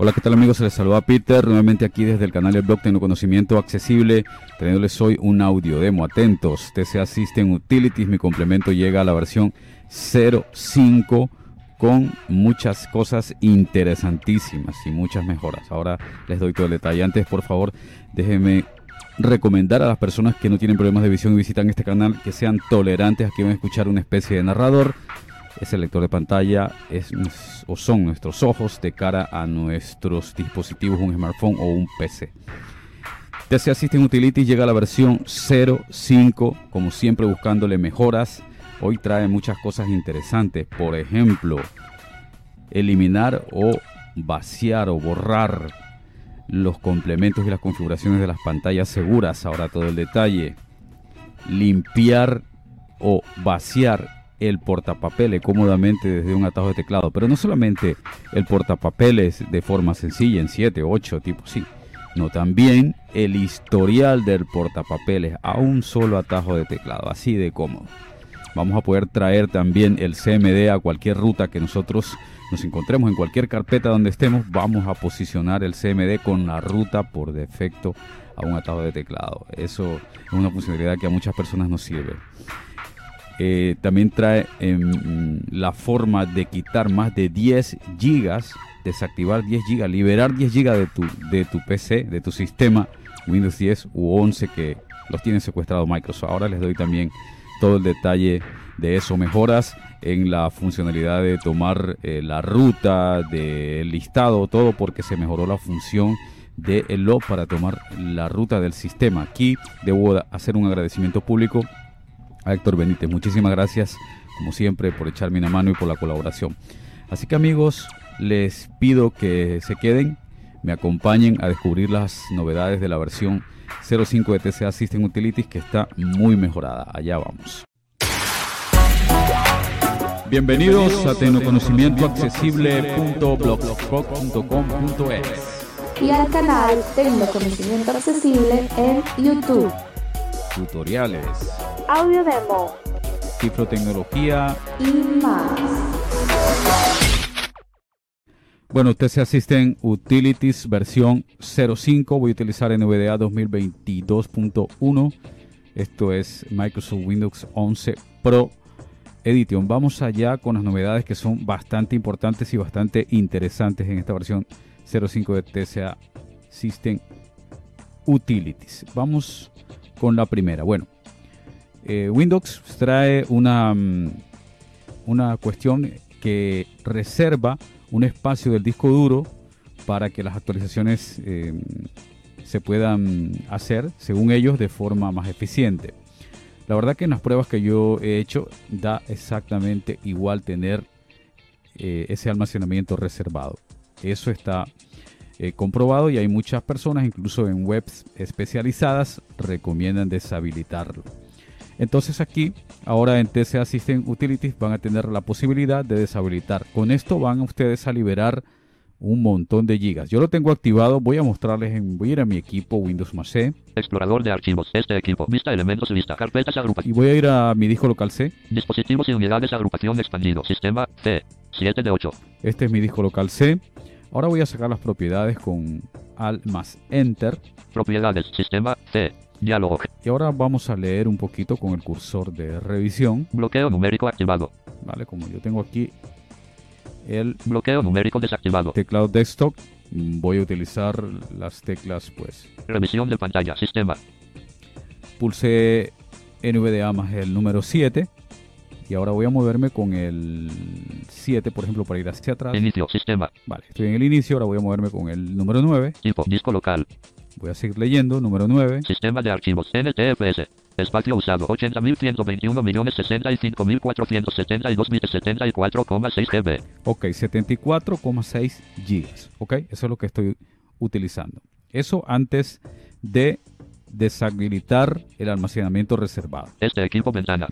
Hola, ¿qué tal amigos? Se les saluda Peter, nuevamente aquí desde el canal del blog Conocimiento Accesible, trayéndoles hoy un audio demo. Atentos, TCA System Utilities, mi complemento llega a la versión 05 con muchas cosas interesantísimas y muchas mejoras. Ahora les doy todo el detalle. Antes, por favor, déjenme recomendar a las personas que no tienen problemas de visión y visitan este canal que sean tolerantes a que van a escuchar una especie de narrador ese lector de pantalla es, o son nuestros ojos de cara a nuestros dispositivos, un smartphone o un PC. TC System Utilities llega a la versión 0.5, como siempre buscándole mejoras. Hoy trae muchas cosas interesantes, por ejemplo, eliminar o vaciar o borrar los complementos y las configuraciones de las pantallas seguras, ahora todo el detalle. Limpiar o vaciar el portapapeles cómodamente desde un atajo de teclado. Pero no solamente el portapapeles de forma sencilla en 7, 8, tipo sí, no también el historial del portapapeles a un solo atajo de teclado, así de cómodo. Vamos a poder traer también el CMD a cualquier ruta que nosotros nos encontremos en cualquier carpeta donde estemos, vamos a posicionar el CMD con la ruta por defecto a un atajo de teclado. Eso es una funcionalidad que a muchas personas nos sirve. Eh, también trae em, la forma de quitar más de 10 gigas, desactivar 10 gigas, liberar 10 gigas de tu, de tu PC, de tu sistema Windows 10 u 11 que los tiene secuestrado Microsoft. Ahora les doy también todo el detalle de eso. Mejoras en la funcionalidad de tomar eh, la ruta, del listado, todo porque se mejoró la función de el log para tomar la ruta del sistema. Aquí debo hacer un agradecimiento público Héctor Benítez. Muchísimas gracias, como siempre, por echarme una mano y por la colaboración. Así que amigos, les pido que se queden, me acompañen a descubrir las novedades de la versión 05 de TCA System Utilities que está muy mejorada. Allá vamos. Bienvenidos a tecnoconocimientoaccesible.blogspot.com.es y al canal Tecnoconocimiento Accesible en YouTube. Tutoriales audio demo, cifrotecnología y más. Bueno, usted se asisten Utilities versión 05. Voy a utilizar NVDA 2022.1. Esto es Microsoft Windows 11 Pro Edition. Vamos allá con las novedades que son bastante importantes y bastante interesantes en esta versión 05 de TSA System Utilities. Vamos con la primera. Bueno, eh, Windows trae una, mm, una cuestión que reserva un espacio del disco duro para que las actualizaciones eh, se puedan hacer, según ellos, de forma más eficiente. La verdad que en las pruebas que yo he hecho da exactamente igual tener eh, ese almacenamiento reservado. Eso está comprobado y hay muchas personas, incluso en webs especializadas, recomiendan deshabilitarlo. Entonces aquí, ahora en TCA System Utilities van a tener la posibilidad de deshabilitar. Con esto van ustedes a liberar un montón de gigas. Yo lo tengo activado, voy a mostrarles, en, voy a ir a mi equipo Windows más C. Explorador de archivos, este equipo, vista elementos, vista, carpetas, agrupación. Y voy a ir a mi disco local C. Dispositivos y unidades, agrupación expandido, sistema C, 7 de 8. Este es mi disco local C. Ahora voy a sacar las propiedades con Alt más Enter. Propiedades, sistema C, Diálogo. Y ahora vamos a leer un poquito con el cursor de revisión. Bloqueo numérico activado. Vale, como yo tengo aquí el bloqueo numérico desactivado. Teclado desktop, voy a utilizar las teclas pues. Revisión de pantalla, sistema. Pulsé NVDA más el número 7. Y ahora voy a moverme con el 7, por ejemplo, para ir hacia atrás. Inicio, sistema. Vale, estoy en el inicio, ahora voy a moverme con el número 9. Tipo, disco local. Voy a seguir leyendo, número 9. Sistema de archivos NTFS. Espacio usado 80.121.65.472.74,6 GB. Ok, 74,6 gigas. Ok, eso es lo que estoy utilizando. Eso antes de deshabilitar el almacenamiento reservado. Este equipo ventana.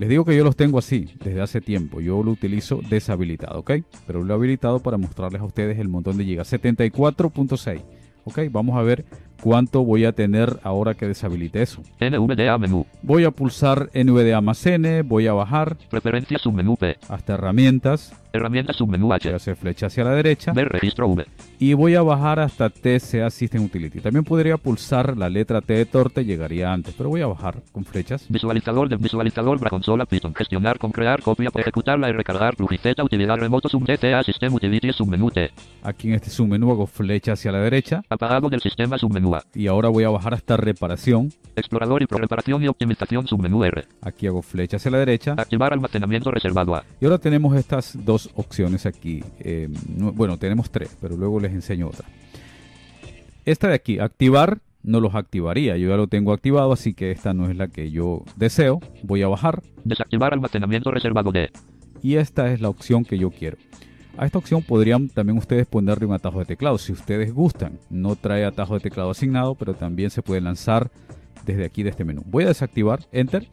Les digo que yo los tengo así desde hace tiempo. Yo lo utilizo deshabilitado, ¿ok? Pero lo he habilitado para mostrarles a ustedes el montón de gigas. 74.6. Ok, vamos a ver cuánto voy a tener ahora que deshabilite eso. NVDA menú. Voy a pulsar NVDA más N, voy a bajar. Preferencias submenú P. Hasta herramientas. Herramientas submenú Voy a H. hacer flecha hacia la derecha Ver registro V. y voy a bajar hasta TCA System Utility. También podría pulsar la letra T de torta llegaría antes, pero voy a bajar con flechas. Visualizador de visualizador para consola Python. Gestionar con crear copia ejecutarla y recargar plugin utilidad remoto sub TCA System Utility submenú T. Aquí en este submenú hago flecha hacia la derecha Apagado del sistema submenú A. y ahora voy a bajar hasta reparación. Explorador y pro reparación y optimización submenú R. Aquí hago flecha hacia la derecha Activar almacenamiento reservado A. y ahora tenemos estas dos opciones aquí. Eh, no- bueno, tenemos tres, pero luego les enseño otra. Esta de aquí, activar, no los activaría. Yo ya lo tengo activado, así que esta no es la que yo deseo. Voy a bajar Desactivar almacenamiento reservado D. y esta es la opción que yo quiero. A esta opción podrían también ustedes ponerle un atajo de teclado si ustedes gustan. No trae atajo de teclado asignado, pero también se puede lanzar desde aquí de este menú. Voy a desactivar, enter.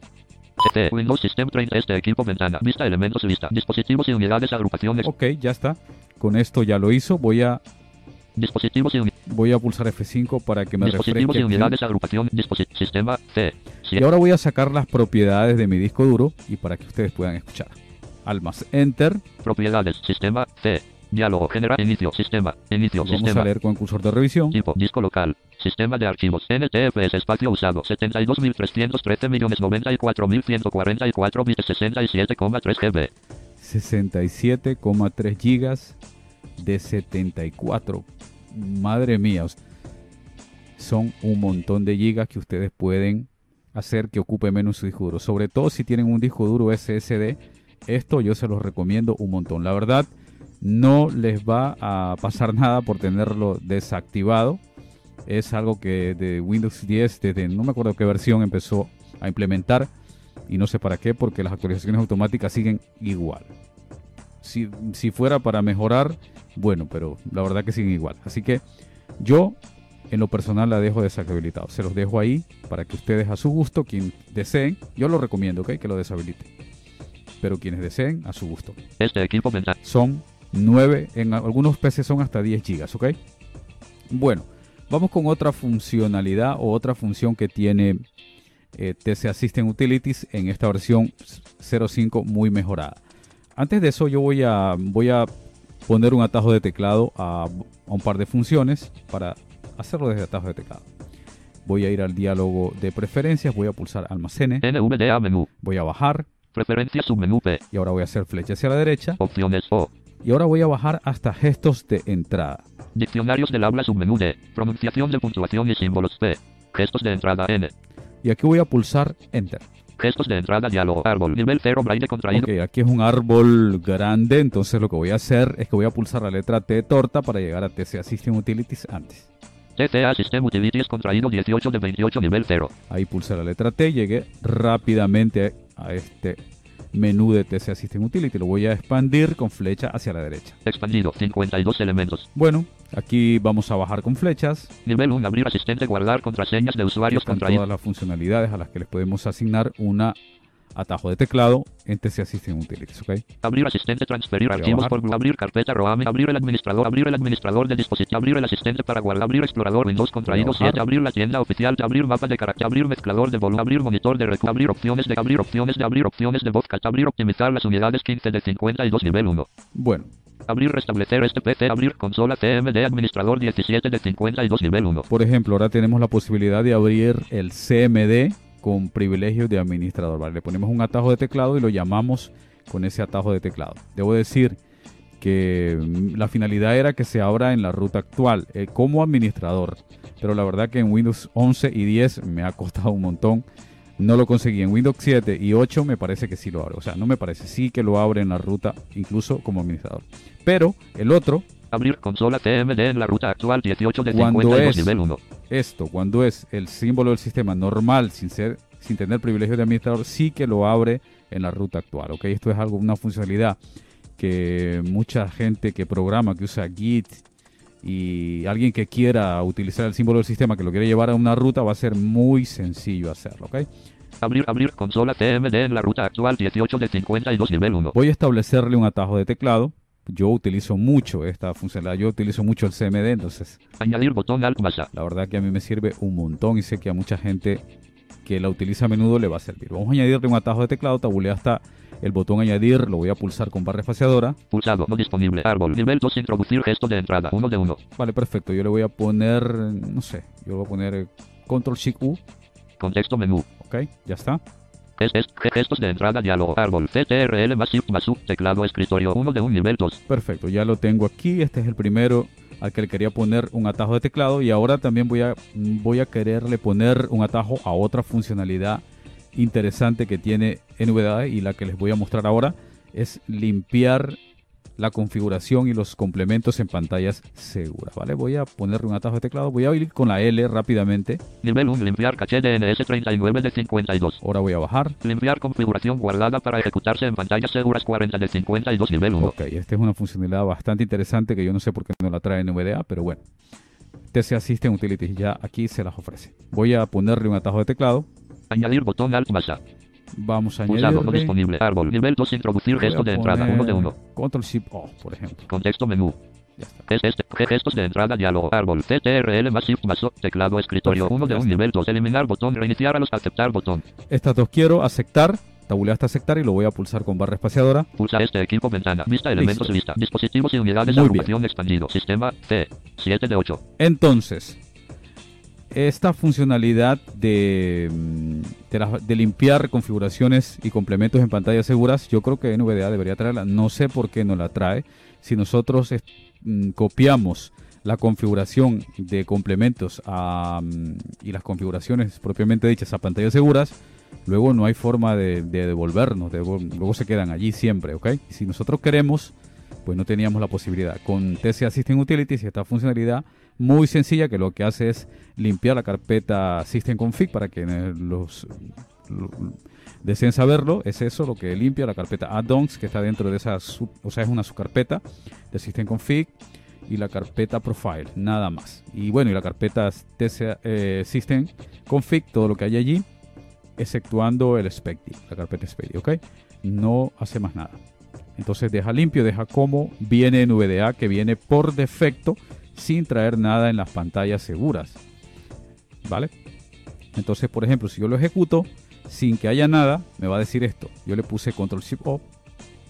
GT. Windows System 30. Este equipo ventana. Vista elementos lista. Dispositivos y unidades agrupaciones. Ok, ya está. Con esto ya lo hizo. Voy a, Dispositivos y, voy a pulsar F5 para que me refresque. dispositivos y unidades agrupación. Sistema C. Y ahora voy a sacar las propiedades de mi disco duro y para que ustedes puedan escuchar. Almas, enter. Propiedades. Sistema C. Diálogo general. Inicio. Sistema. Inicio. Vamos sistema. a leer con cursor de revisión. Tipo, disco local, sistema de archivos, NTFS, espacio usado, 72.313 millones 94.144 bits, 67,3 GB. 67,3 gigas de 74. Madre mía, son un montón de gigas que ustedes pueden hacer que ocupe menos su disco duro. Sobre todo si tienen un disco duro SSD, esto yo se los recomiendo un montón. La verdad, no les va a pasar nada por tenerlo desactivado. Es algo que de Windows 10, desde no me acuerdo qué versión empezó a implementar y no sé para qué, porque las actualizaciones automáticas siguen igual. Si, si fuera para mejorar, bueno, pero la verdad que siguen igual. Así que yo en lo personal la dejo deshabilitado. Se los dejo ahí para que ustedes a su gusto, quien deseen, yo lo recomiendo, ¿ok? Que lo deshabiliten. Pero quienes deseen, a su gusto. Este equipo ventana. Son 9, en algunos PCs son hasta 10 gigas, ¿ok? Bueno, vamos con otra funcionalidad o otra función que tiene eh, TCA System Utilities en esta versión 05 muy mejorada. Antes de eso yo voy a, voy a poner un atajo de teclado a, a un par de funciones para hacerlo desde atajo de teclado. Voy a ir al diálogo de preferencias, voy a pulsar almacene, NVDA menú. voy a bajar Preferencias submenú P. y ahora voy a hacer flecha hacia la derecha Opciones O. y ahora voy a bajar hasta gestos de entrada. Diccionarios del habla submenú D. Pronunciación de puntuación y símbolos P. Gestos de entrada N. Y aquí voy a pulsar Enter. Gestos de entrada diálogo árbol. Nivel 0 braille contraído. Ok, aquí es un árbol grande, entonces lo que voy a hacer es que voy a pulsar la letra T torta para llegar a TCA System Utilities antes. TCA System Utilities contraído 18 de 28 nivel 0. Ahí pulsé la letra T, llegué rápidamente a este menú de TCA System Utility. Lo voy a expandir con flecha hacia la derecha. Expandido 52 elementos. Bueno, aquí vamos a bajar con flechas. Nivel 1 abrir asistente guardar contraseñas de usuarios contraído. todas las funcionalidades a las que les podemos asignar una atajo de teclado en TCA System Utilities, ¿ok? Abrir asistente, transferir archivos por abrir carpeta ROAM, abrir el administrador, abrir el administrador del dispositivo, abrir el asistente para guardar, abrir explorador Windows contraído bajar. 7, abrir la tienda oficial, abrir mapa de carácter, abrir mezclador de volumen, abrir monitor de recu, abrir opciones de abrir opciones de abrir opciones de voz, cat, abrir optimizar las unidades 15 de 52 nivel 1. Bueno, Abrir restablecer este PC, abrir consola CMD administrador 17 de 52 nivel 1. Por ejemplo, ahora tenemos la posibilidad de abrir el CMD con privilegios de administrador. ¿vale? Le ponemos un atajo de teclado y lo llamamos con ese atajo de teclado. Debo decir que mm, la finalidad era que se abra en la ruta actual eh, como administrador. Pero la verdad que en Windows 11 y 10 me ha costado un montón. No lo conseguí. En Windows 7 y 8 me parece que sí lo abre. O sea, no me parece. Sí que lo abre en la ruta, incluso como administrador. Pero el otro, Abrir consola CMD en la ruta actual 18 de Cuando 52 es- nivel 1. Esto, cuando es el símbolo del sistema normal, sin ser, sin tener privilegio de administrador, sí que lo abre en la ruta actual. ¿ok? Esto es algo, una funcionalidad que mucha gente que programa, que usa Git y alguien que quiera utilizar el símbolo del sistema, que lo quiere llevar a una ruta, va a ser muy sencillo hacerlo. ¿ok? Abrir, abrir consola CMD en la ruta actual 18 de 52 nivel 1. Voy a establecerle un atajo de teclado. Yo utilizo mucho esta funcionalidad, yo utilizo mucho el CMD, entonces Añadir botón Alt más A. La verdad que a mí me sirve un montón y sé que a mucha gente que la utiliza a menudo le va a servir. Vamos a añadirle un atajo de teclado, tabulé hasta El botón añadir lo voy a pulsar con barra espaciadora. Pulsado. No disponible. Árbol. Nivel 2. Introducir gesto de entrada. 1 de 1. Vale, perfecto. Yo le voy a poner, no sé, yo le voy a poner Control Shift U. Contexto menú. Ok, ya está. De entrada, diálogo, CTRL teclado, escritorio, 1 de un nivel 2. Perfecto, ya lo tengo aquí. Este es el primero al que le quería poner un atajo de teclado y ahora también voy a, voy a quererle poner un atajo a otra funcionalidad interesante que tiene NVDA y la que les voy a mostrar ahora es limpiar la configuración y los complementos en pantallas seguras, ¿vale? Voy a ponerle un atajo de teclado, voy a ir con la L rápidamente, Nivel 1, limpiar caché DNS 39 de 52. ahora voy a bajar, Limpiar configuración guardada para ejecutarse en pantallas seguras 40 de 52 nivel 1. Ok, esta es una funcionalidad bastante interesante que yo no sé por qué no la trae NVDA, pero bueno. TC Assistant Utilities ya aquí se las ofrece. Voy a ponerle un atajo de teclado. Añadir botón Alt A. Vamos a Pulsado, no añadirle. disponible. Árbol, nivel 2, introducir gesto de entrada, poner 1 de 1. Control Shift O, por ejemplo. Contexto menú. Ya está. Es este, ge- gestos de entrada, diálogo, árbol, CTRL más Shift más O, teclado, escritorio, Perfecto, 1 de nivel 2. Eliminar botón, reiniciar a los aceptar botón. Estas dos quiero aceptar. Tabulé hasta aceptar y lo voy a pulsar con barra espaciadora. Pulsa este equipo ventana. Vista elementos Listo. lista. Dispositivos y unidades Muy agrupación expandido. Sistema C. 7 de 8. Entonces, esta funcionalidad de, mm, de, limpiar configuraciones y complementos en pantallas seguras, yo creo que NVDA debería traerla. No sé por qué no la trae. Si nosotros mm, copiamos la configuración de complementos mm, y las configuraciones propiamente dichas a pantallas seguras, luego no hay forma de, de devolvernos, devol- luego se quedan allí siempre, ¿ok? Si nosotros queremos, pues no teníamos la posibilidad. Con TC Assistant Utilities y esta funcionalidad muy sencilla que lo que hace es limpiar la carpeta System Config para que eh, los lo- deseen saberlo, es eso lo que limpia la carpeta add-ons que está dentro de esa, o sea, es una subcarpeta de System Config y la carpeta Profile, nada más. Y bueno, y la carpeta TC, eh, System Config, todo lo que hay allí, exceptuando el Specti, la carpeta Specti, ¿ok? No hace más nada. Entonces deja limpio, deja como viene NVDA que viene por defecto sin traer nada en las pantallas seguras. ¿Vale? Entonces, por ejemplo, si yo lo ejecuto sin que haya nada, me va a decir esto. Yo le puse Control Shift O,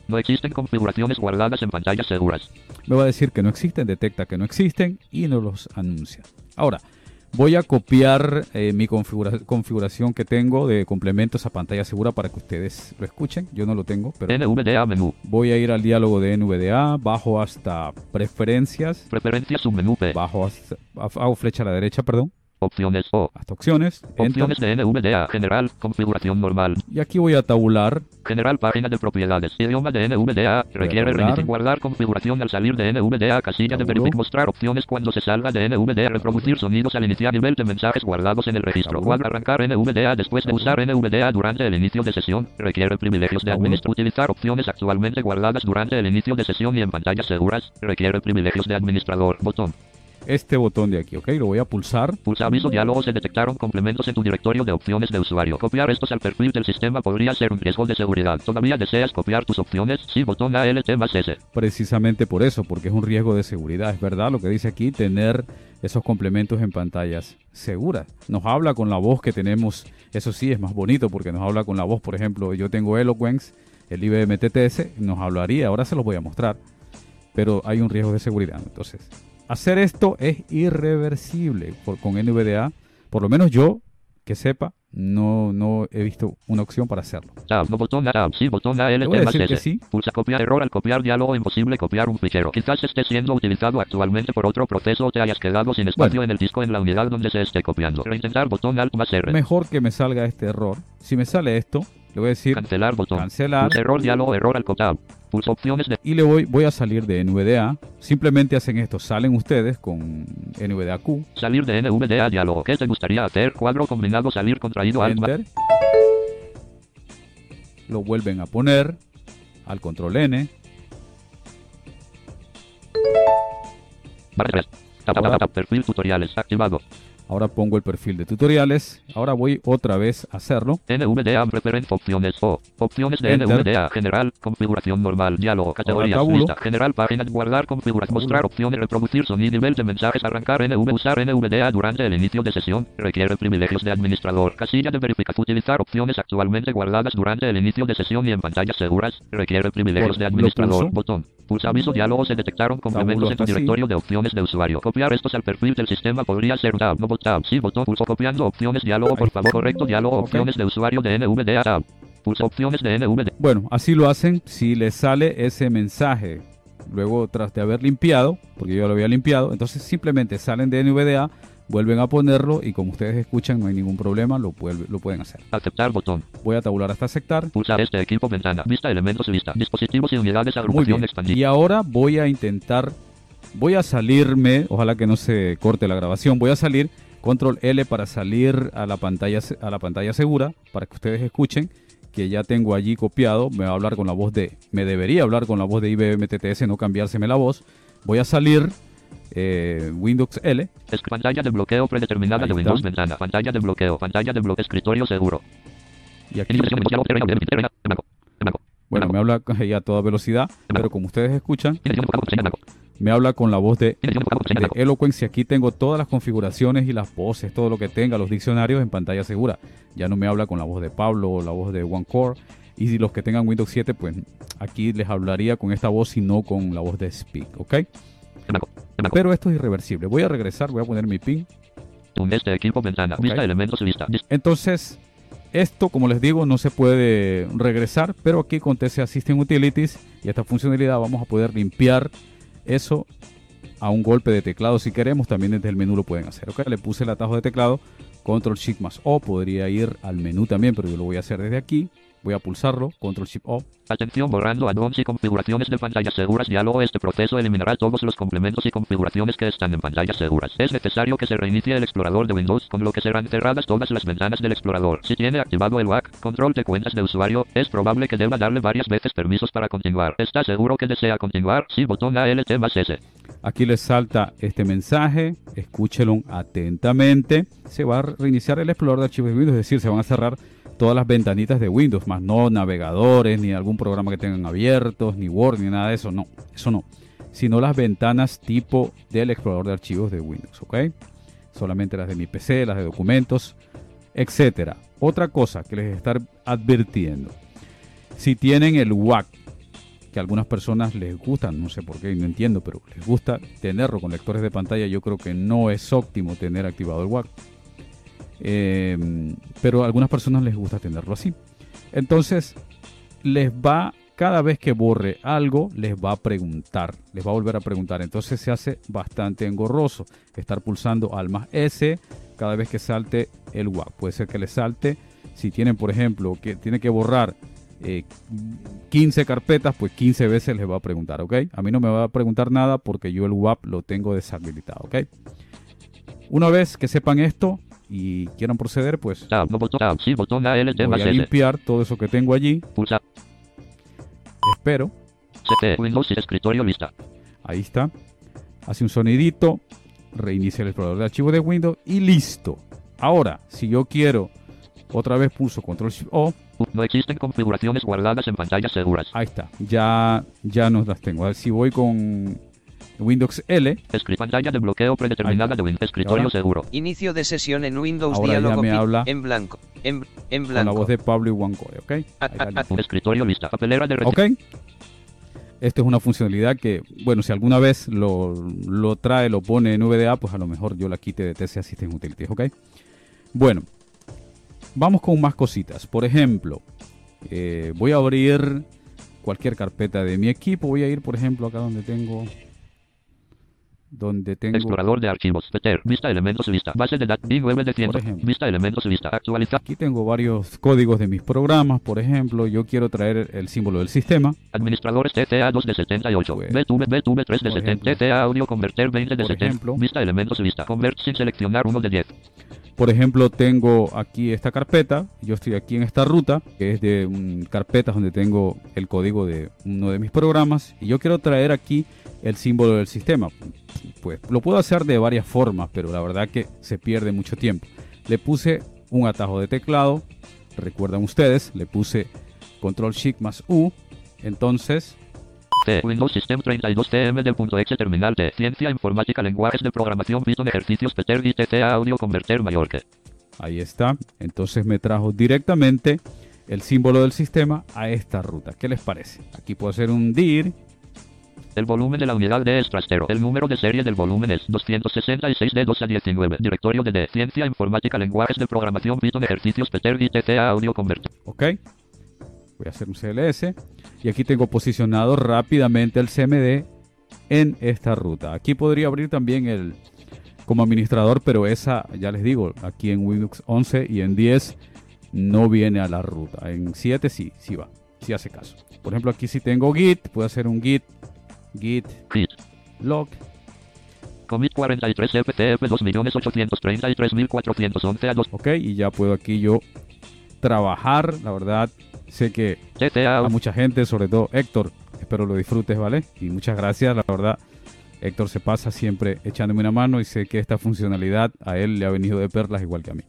No existen configuraciones guardadas en pantallas seguras. me va a decir que no existen, detecta que no existen y nos los anuncia. Ahora, voy a copiar eh, mi configura- configuración que tengo de complementos a pantalla segura para que ustedes lo escuchen. Yo no lo tengo, pero NVDA menú. voy a ir al diálogo de NVDA, bajo hasta preferencias, Preferencias submenú P. bajo hasta, hago flecha a la derecha, perdón, Opciones O. hasta opciones, Opciones de NVDA. General. Configuración normal. y aquí voy a tabular General página de propiedades. Idioma de NVDA. Requiere reiniciar. Guardar configuración al salir de NVDA. Casilla de Tabulo. verific. Mostrar opciones cuando se salga de NVDA. Reproducir sonidos al iniciar nivel de mensajes guardados en el registro. Tabulo. Arrancar NVDA después de usar NVDA durante el inicio de sesión. Requiere privilegios de administrador. Utilizar opciones actualmente guardadas durante el inicio de sesión y en pantallas seguras. Requiere privilegios de administrador. Botón. Este botón de aquí, ¿ok? Lo voy a pulsar. Pulsa aviso diálogo se detectaron complementos en tu directorio de opciones de usuario. Copiar estos al perfil del sistema podría ser un riesgo de seguridad. ¿Todavía deseas copiar tus opciones? Sí, botón ALT más S. precisamente por eso, porque es un riesgo de seguridad. Es verdad lo que dice aquí, tener esos complementos en pantallas seguras. Nos habla con la voz que tenemos, eso sí es más bonito porque nos habla con la voz, por ejemplo, yo tengo Eloquence, el IBM TTS, nos hablaría, ahora se los voy a mostrar, pero hay un riesgo de seguridad. Entonces, hacer esto es irreversible por, con NVDA, por lo menos yo, que sepa, no, no he visto una opción para hacerlo. Tab, no botón A, tab, sí, botón ALT Le voy a decir que sí. Pulsa copiar error al copiar diálogo imposible copiar un fichero. Quizás esté siendo utilizado actualmente por otro proceso o te hayas quedado sin espacio Bueno. en el disco en la unidad donde se esté copiando. Reintentar botón Alt más R. Mejor que me salga este error. Si me sale esto, le voy a decir Cancelar botón. cancelar error diálogo error al copiar. Pulsa opciones de y le voy, voy a salir de NVDA. Simplemente hacen esto, salen ustedes con NVDA Q, salir de NVDA diálogo. ¿Qué te gustaría hacer? Cuadro combinado salir contraído Enter. Lo vuelven a poner al control N. tap, perfil tutoriales activado. Ahora pongo el perfil de tutoriales. Ahora voy otra vez a hacerlo. NVDA Preference Opciones O. Opciones de Enter. NVDA General. Configuración normal. Diálogo. Categorías. Lista. General. Página. Guardar. Configurar. Mostrar opciones. Reproducir sonido. Nivel de mensajes. Arrancar NV. Usar NVDA durante el inicio de sesión. Requiere privilegios de administrador. Casilla de verificación. Utilizar opciones actualmente guardadas durante el inicio de sesión y en pantallas seguras. Requiere privilegios Bueno, de administrador. Botón. Pulsa aviso diálogo. Se detectaron complementos en tu directorio de opciones de usuario. Copiar estos al perfil del sistema podría ser tab. No tab. Sí, botón. Pulso copiando opciones diálogo. Por favor. Correcto. Diálogo. Opciones de usuario de NVDA tab. Pulsa opciones de NVDA. Bueno, así lo hacen si les sale ese mensaje. Luego, tras de haber limpiado, porque yo lo había limpiado, entonces simplemente salen de NVDA, vuelven a ponerlo y como ustedes escuchan no hay ningún problema, lo, vuelve- lo pueden hacer. Aceptar botón. Voy a tabular hasta aceptar. Pulsa este equipo ventana. Vista elementos lista. Dispositivos y unidades agrupación bien. expandida. Y ahora voy a intentar, voy a salirme, ojalá que no se corte la grabación, voy a salir, control L para salir a la pantalla, a la pantalla segura, para que ustedes escuchen que ya tengo allí copiado, me va a hablar con la voz de, me debería hablar con la voz de IBM TTS, no cambiárseme la voz. Voy a salir, eh, Windows L, Es pantalla de bloqueo predeterminada Ahí de Windows está. ventana. Pantalla de bloqueo. Pantalla de bloqueo. Escritorio seguro. y aquí, bueno, me habla ahí a toda velocidad, pero como ustedes escuchan, me habla con la voz de de. Eloquence aquí tengo todas las configuraciones y las voces, todo lo que tenga, los diccionarios en pantalla segura. Ya no me habla con la voz de Pablo o la voz de OneCore. Y si los que tengan Windows 7, pues aquí les hablaría con esta voz y no con la voz de Speak, ¿ok? Pero esto es irreversible. Voy a regresar, voy a poner mi pin. Este equipo ventana. Elementos lista. Entonces, esto, como les digo, no se puede regresar, pero aquí con TC Assistant Utilities y esta funcionalidad vamos a poder limpiar eso a un golpe de teclado si queremos. También desde el menú lo pueden hacer. ¿ok? Le puse el atajo de teclado, Control Shift más O. Podría ir al menú también, pero yo lo voy a hacer desde aquí. Voy a pulsarlo, Control Shift O. Atención borrando add-ons y configuraciones de pantallas seguras. Diálogo. Este proceso eliminará todos los complementos y configuraciones que están en pantallas seguras. Es necesario que se reinicie el explorador de Windows, con lo que serán cerradas todas las ventanas del explorador. Si tiene activado el WAC, control de cuentas de usuario, es probable que deba darle varias veces permisos para continuar. ¿Está seguro que desea continuar? Sí, botón ALT más S. Aquí les salta este mensaje, escúchelo atentamente. Se va a reiniciar el explorador de archivos de Windows, es decir, se van a cerrar todas las ventanitas de Windows, más no navegadores, ni algún programa que tengan abiertos, ni Word, ni nada de eso, no, eso no. Sino las ventanas tipo del explorador de archivos de Windows, ¿ok? Solamente las de mi PC, las de documentos, etcétera. Otra cosa que les estar advirtiendo. Si tienen el WAC, que a algunas personas les gusta, no sé por qué, no entiendo, pero les gusta tenerlo con lectores de pantalla, yo creo que no es óptimo tener activado el WAC. Eh, pero a algunas personas les gusta tenerlo así. Entonces, les va, cada vez que borre algo, les va a preguntar, les va a volver a preguntar. Entonces se hace bastante engorroso estar pulsando al más S cada vez que salte el WAC. Puede ser que le salte, si tienen, por ejemplo, que tiene que borrar eh, 15 carpetas, pues 15 veces les va a preguntar, ¿ok? A mí no me va a preguntar nada porque yo el WAP lo tengo deshabilitado, ¿ok? Una vez que sepan esto y quieran proceder, pues Tab, no botón, tab, sí, botón ALT voy a limpiar todo eso que tengo allí. Pulsa Espero. CT, Windows y escritorio lista. Ahí está. Hace un sonidito. Reinicia el explorador de archivos de Windows y listo. Ahora, si yo quiero, otra vez pulso Control Shift O. No existen configuraciones guardadas en pantallas seguras. Ahí está. Ya, ya nos las tengo. A ver si voy con Windows L. Pantalla de bloqueo predeterminada de Windows. Escritorio Ahora. seguro. Inicio de sesión en Windows Ahora ya Diálogo me pi- habla en blanco. En, en Con la blanco. voz de Pablo y OneCore, ¿ok? La listo. Un escritorio lista. Papelera de ¿Ok? Esta es una funcionalidad que, bueno, si alguna vez lo, lo trae, lo pone en VDA, pues a lo mejor yo la quite de TC Assistant Utilities, ¿ok? Bueno, vamos con más cositas. Por ejemplo, eh, voy a abrir cualquier carpeta de mi equipo. Voy a ir, por ejemplo, acá donde tengo... Donde tengo... Explorador de archivos. Peter. Vista elementos lista. Base de datos. B9 de 100. Por ejemplo. Vista elementos lista. Actualizar. Aquí tengo varios códigos de mis programas. Por ejemplo, yo quiero traer el símbolo del sistema. Administradores TTA 2 de 78. Pues, BTV BTV 3 de por 70. ejemplo. TTA audio converter 20 de Por 70. ejemplo. Vista elementos lista. Convert sin seleccionar 1 de 10. Por ejemplo, tengo aquí esta carpeta, yo estoy aquí en esta ruta, que es de un carpetas donde tengo el código de uno de mis programas, y yo quiero traer aquí el símbolo del sistema. Pues lo puedo hacer de varias formas, pero la verdad que se pierde mucho tiempo. Le puse un atajo de teclado, recuerdan ustedes, le puse control shift más U, entonces T, Windows System 32 TM del punto exe terminal de Ciencia Informática Lenguajes de Programación Python Ejercicios Peter y Audio Converter Mallorca. Ahí está. Entonces me trajo directamente el símbolo del sistema a esta ruta. ¿Qué les parece? Aquí puedo hacer un dir. El volumen de la unidad D es trastero. El número de serie del volumen es 266 de 2 a 19. Directorio de D. Ciencia Informática Lenguajes de Programación Python Ejercicios Peter y TTA Audio Converter. ¿Ok? Voy a hacer un CLS. Y aquí tengo posicionado rápidamente el CMD en esta ruta. Aquí podría abrir también el como administrador, pero esa, ya les digo, aquí en Windows 11 y en 10 no viene a la ruta. En 7 sí, sí va, sí hace caso. Por ejemplo, aquí si tengo Git, puedo hacer un Git, Git, Git. log. Commit 43 FTF 2.833.411 a 2. Ok, y ya puedo aquí yo trabajar. La verdad, sé que a mucha gente, sobre todo Héctor, espero lo disfrutes, ¿vale? Y muchas gracias, la verdad. Héctor se pasa siempre echándome una mano y sé que esta funcionalidad a él le ha venido de perlas igual que a mí.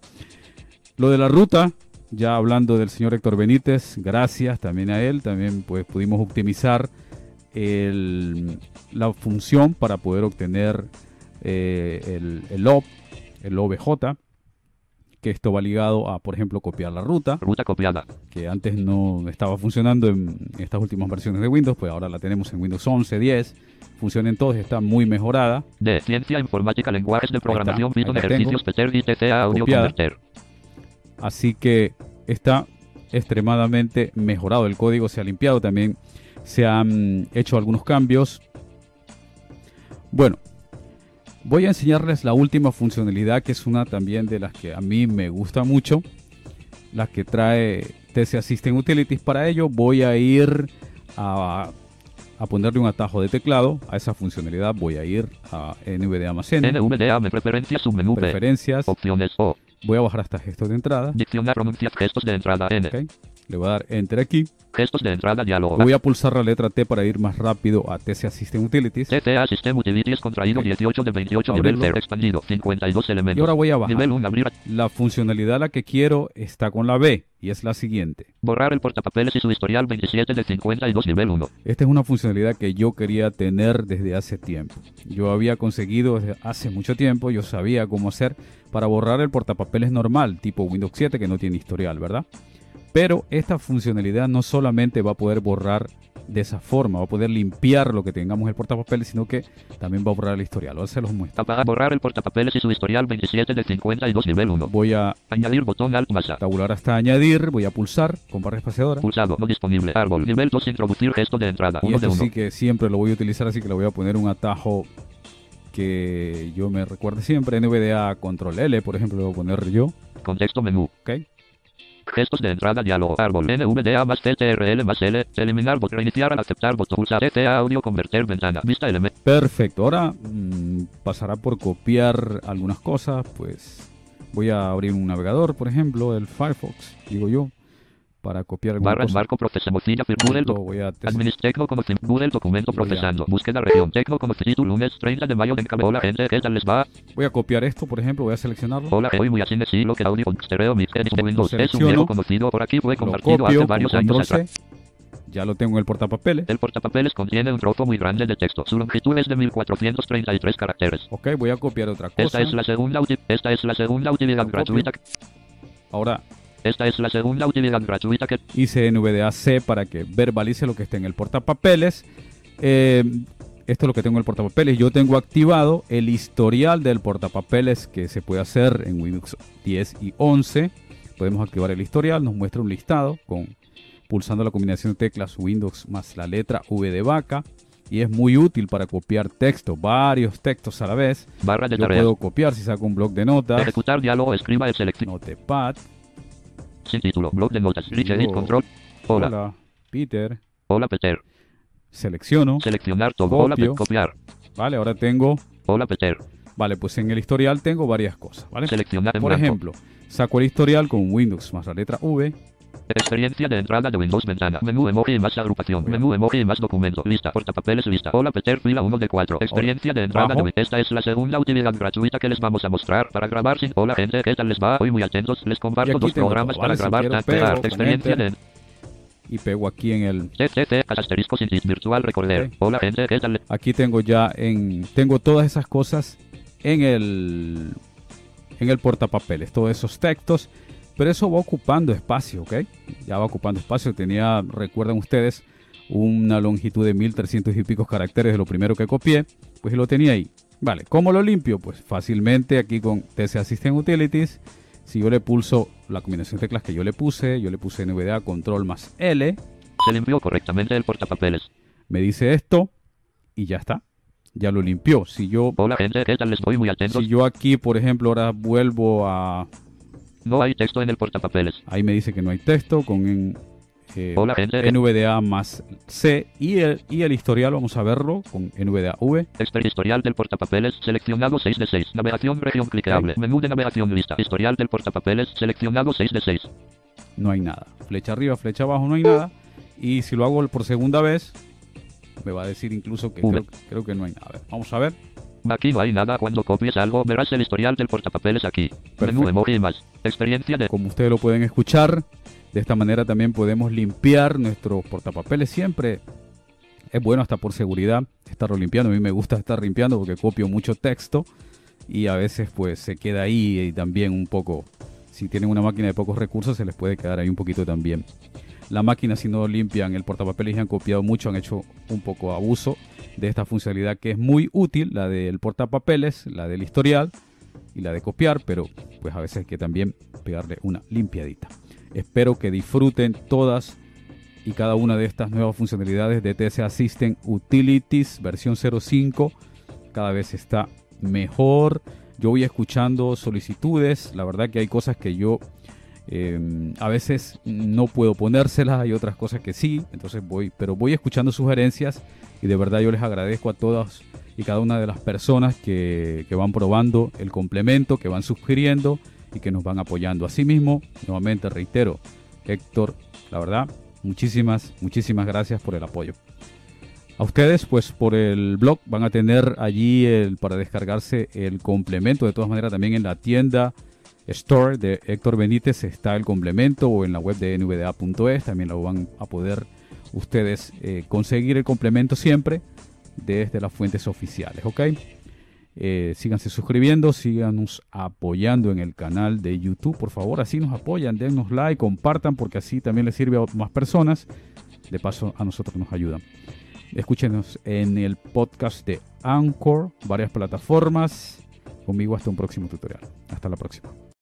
Lo de la ruta, ya hablando del señor Héctor Benítez, gracias también a él, también pues pudimos optimizar el- la función para poder obtener eh, el, el OB, el OBJ, que esto va ligado a, por ejemplo, copiar la ruta Ruta copiada. que antes no estaba funcionando en estas últimas versiones de Windows, pues ahora la tenemos en Windows 11, 10, funciona en todos, está muy mejorada. D. Ciencia Informática Lenguajes de Programación Python. Ejercicios y TTA Audio. Converter. Así que está extremadamente mejorado. El código se ha limpiado también. Se han hecho algunos cambios. Bueno, voy a enseñarles la última funcionalidad que es una también de las que a mí me gusta mucho. La que trae TC Assistant Utilities. Para ello voy a ir a, a ponerle un atajo de teclado a esa funcionalidad. Voy a ir a NVD Almacén, NVDA preferencias submenú preferencias. Opciones O. Voy a bajar hasta gestos de entrada. Diccionar pronuncias gestos de entrada N. Le voy a dar enter aquí. Gestos de entrada diálogo. Voy a pulsar la letra T para ir más rápido a TC Assistant Utilities. TTA System Utilities contraído 18 de 28 Abrirlo. nivel 0 expandido 52 elementos. Y ahora voy a bajar. Nivel 1 abrir. La funcionalidad a la que quiero está con la B y es la siguiente. Borrar el portapapeles y su historial 27 de 52 nivel 1. Esta es una funcionalidad que yo quería tener desde hace tiempo. Yo había conseguido desde hace mucho tiempo, yo sabía cómo hacer para borrar el portapapeles normal, tipo Windows 7 que no tiene historial, ¿verdad? Pero esta funcionalidad no solamente va a poder borrar de esa forma, va a poder limpiar lo que tengamos en el portapapeles, sino que también va a borrar el historial. Ahora se los muestro. Apagar borrar el portapapeles y su historial 27 de 52 nivel 1. Voy a Añadir botón Alt más A. tabular hasta añadir, voy a pulsar con barra espaciadora. Pulsado. No disponible. Árbol. Nivel 2. Introducir gesto de entrada. Y 1 de esto 1. sí que siempre lo voy a utilizar, así que le voy a poner un atajo que yo me recuerde siempre. NVDA Control L, por ejemplo, lo voy a poner yo. Contexto menú. ¿ok? Gestos de entrada diálogo. Árbol. NVDA más TTRL más L. Eliminar bot. Reiniciar al aceptar botón. Pulsar TTA audio. Converter ventana. Vista elemento. Perfecto. Ahora mm, pasará por copiar algunas cosas. Pues voy a abrir un navegador, por ejemplo, el Firefox, digo yo, para copiar algunas Barra marco procesa Mozilla Google doc- voy a como sim- Google documento procesando. Búsqueda región. Tecno como título lunes 30 de mayo Cabo. Hola gente. ¿Qué tal les va? voy a copiar esto, por ejemplo, voy a seleccionarlo. Hola, hoy muy así lo que audio con stereo mix de Windows. Es un viejo conocido por aquí, fue compartido hace varios años atrás. Ya lo tengo en el portapapeles. El portapapeles contiene un trozo muy grande de texto. Su longitud es de 1433 caracteres. Ok, voy a copiar otra cosa. Esta es la segunda esta es la segunda utilidad gratuita. Ahora Esta es la segunda utilidad gratuita que hice NVDA C para que verbalice lo que esté en el portapapeles. Eh, esto es lo que tengo en el portapapeles. Yo tengo activado el historial del portapapeles que se puede hacer en Windows 10 y 11. Podemos activar el historial, nos muestra un listado con pulsando la combinación de teclas Windows más la letra V de vaca. Y es muy útil para copiar texto, varios textos a la vez. barra de Yo tareas. puedo copiar si saco un blog de notas, Ejecutar diálogo, escriba el selección. Notepad. Sin título, blog de notas. Edit Digo, control. Hola. Hola, Peter. Hola Peter. Selecciono. Seleccionar todo. Hola Copio. Pe- copiar. Vale, ahora tengo Hola Peter. Vale, pues en el historial tengo varias cosas, ¿vale? Seleccionar en Por blanco. ejemplo, saco el historial con Windows más la letra V. Experiencia de entrada de Windows ventana. Menú emoji más agrupación. Menú emoji más documento. Lista. Portapapeles lista. Hola Peter, fila 1 de 4. Experiencia de entrada de Esta es la segunda utilidad gratuita que les vamos a mostrar para grabar sin. Hola gente, ¿qué tal les va? Hoy muy atentos. Les comparto dos programas para grabar. Experiencia de Y pego aquí en el... Asterisco sin virtual recorder. Hola gente, ¿qué tal? Aquí tengo ya en... Tengo todas esas cosas en el... En el portapapeles. Todos esos textos. Pero eso va ocupando espacio, ¿ok? Ya va ocupando espacio. Tenía, recuerdan ustedes, una longitud de 1300 y pico caracteres de lo primero que copié. Pues lo tenía ahí. Vale, ¿cómo lo limpio? Pues fácilmente aquí con TC Assistant Utilities. Si yo le pulso la combinación de teclas que yo le puse, yo le puse NVDA Control más L. Se limpió correctamente el portapapeles. me dice esto y ya está. Ya lo limpió. Si yo, Hola gente, ¿qué tal les voy muy atentos? si yo aquí, por ejemplo, ahora vuelvo a... No hay texto en el portapapeles. Ahí me dice que no hay texto con en, eh, Hola gente. NVDA más C y el, y el historial vamos a verlo con NVDA V. Exper historial del portapapeles, seleccionado 6 de 6. Navegación región cliqueable. Menú de navegación lista. Historial del portapapeles, seleccionado 6 de 6. No hay nada. Flecha arriba, flecha abajo, no hay nada. Y si lo hago por segunda vez, me va a decir incluso que creo, creo que no hay nada. A ver, vamos a ver. Aquí no hay nada. Cuando copies algo, verás el historial del portapapeles aquí. Perfecto. Menú emoji más. Experiencia de Como ustedes lo pueden escuchar, de esta manera también podemos limpiar nuestros portapapeles. Siempre es bueno hasta por seguridad estarlo limpiando. A mí me gusta estar limpiando porque copio mucho texto y a veces pues se queda ahí y también un poco, si tienen una máquina de pocos recursos se les puede quedar ahí un poquito también. La máquina si no limpian el portapapeles y han copiado mucho, han hecho un poco abuso de esta funcionalidad que es muy útil, la del portapapeles, la del historial y la de copiar, pero pues a veces hay que también pegarle una limpiadita. Espero que disfruten todas y cada una de estas nuevas funcionalidades de TS Assistant Utilities versión 05. Cada vez está mejor. Yo voy escuchando solicitudes. La verdad que hay cosas que yo eh, a veces no puedo ponérselas, hay otras cosas que sí. Entonces voy, pero voy escuchando sugerencias y de verdad yo les agradezco a todas y cada una de las personas que, que van probando el complemento, que van sugiriendo y que nos van apoyando. Asimismo, nuevamente reitero, Héctor, la verdad, muchísimas, muchísimas gracias por el apoyo. A ustedes, pues por el blog van a tener allí el, para descargarse el complemento. De todas maneras, también en la tienda Store de Héctor Benítez está el complemento o en la web de nvda.es también lo van a poder ustedes eh, conseguir el complemento siempre desde las fuentes oficiales, ¿ok? Eh, síganse suscribiendo, síganos apoyando en el canal de YouTube, por favor, así nos apoyan, dennos like, compartan, porque así también les sirve a más personas. De paso, a nosotros nos ayudan. Escúchenos en el podcast de Anchor, varias plataformas. Conmigo hasta un próximo tutorial. Hasta la próxima.